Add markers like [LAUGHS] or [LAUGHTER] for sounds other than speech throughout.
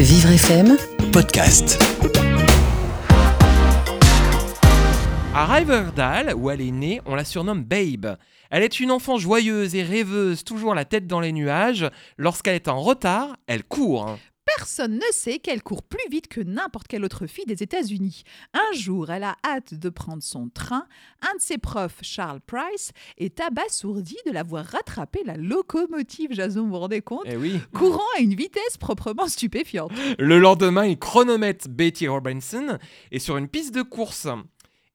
Vivre FM, podcast. À Riverdale, où elle est née, on la surnomme Babe. Elle est une enfant joyeuse et rêveuse, toujours la tête dans les nuages. Lorsqu'elle est en retard, elle court. Personne ne sait qu'elle court plus vite que n'importe quelle autre fille des États-Unis. Un jour, elle a hâte de prendre son train. Un de ses profs, Charles Price, est abasourdi de la voir rattraper la locomotive, Jason, vous vous rendez compte? Eh oui. Courant à une vitesse proprement stupéfiante. Le lendemain, il chronomètre Betty Robinson et sur une piste de course.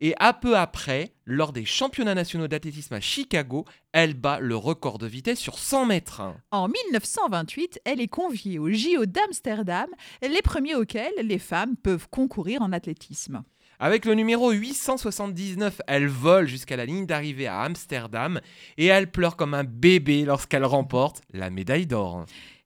Et à peu après, lors des championnats nationaux d'athlétisme à Chicago, elle bat le record de vitesse sur 100 mètres. En 1928, elle est conviée au JO d'Amsterdam, les premiers auxquels les femmes peuvent concourir en athlétisme. Avec le numéro 879, elle vole jusqu'à la ligne d'arrivée à Amsterdam et elle pleure comme un bébé lorsqu'elle remporte la médaille d'or.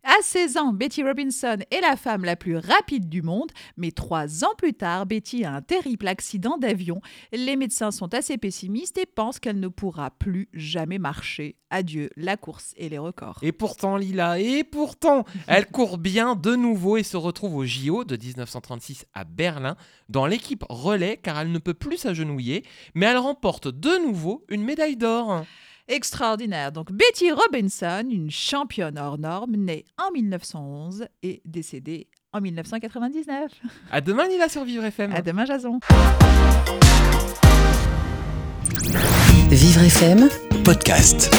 À 16 ans, Betty Robinson est la femme la plus rapide du monde, mais trois ans plus tard, Betty a un terrible accident d'avion. Les médecins sont assez pessimistes et pensent qu'elle ne pourra plus jamais marcher. Adieu la course et les records. Et pourtant, Lila, et pourtant, [LAUGHS] elle court bien de nouveau et se retrouve au JO de 1936 à Berlin dans l'équipe relais car elle ne peut plus s'agenouiller, mais elle remporte de nouveau une médaille d'or. Extraordinaire. Donc Betty Robinson, une championne hors norme, née en 1911 et décédée en 1999. À demain, Lila sur Vivre FM. À demain, Jason. Vivre FM, Podcast.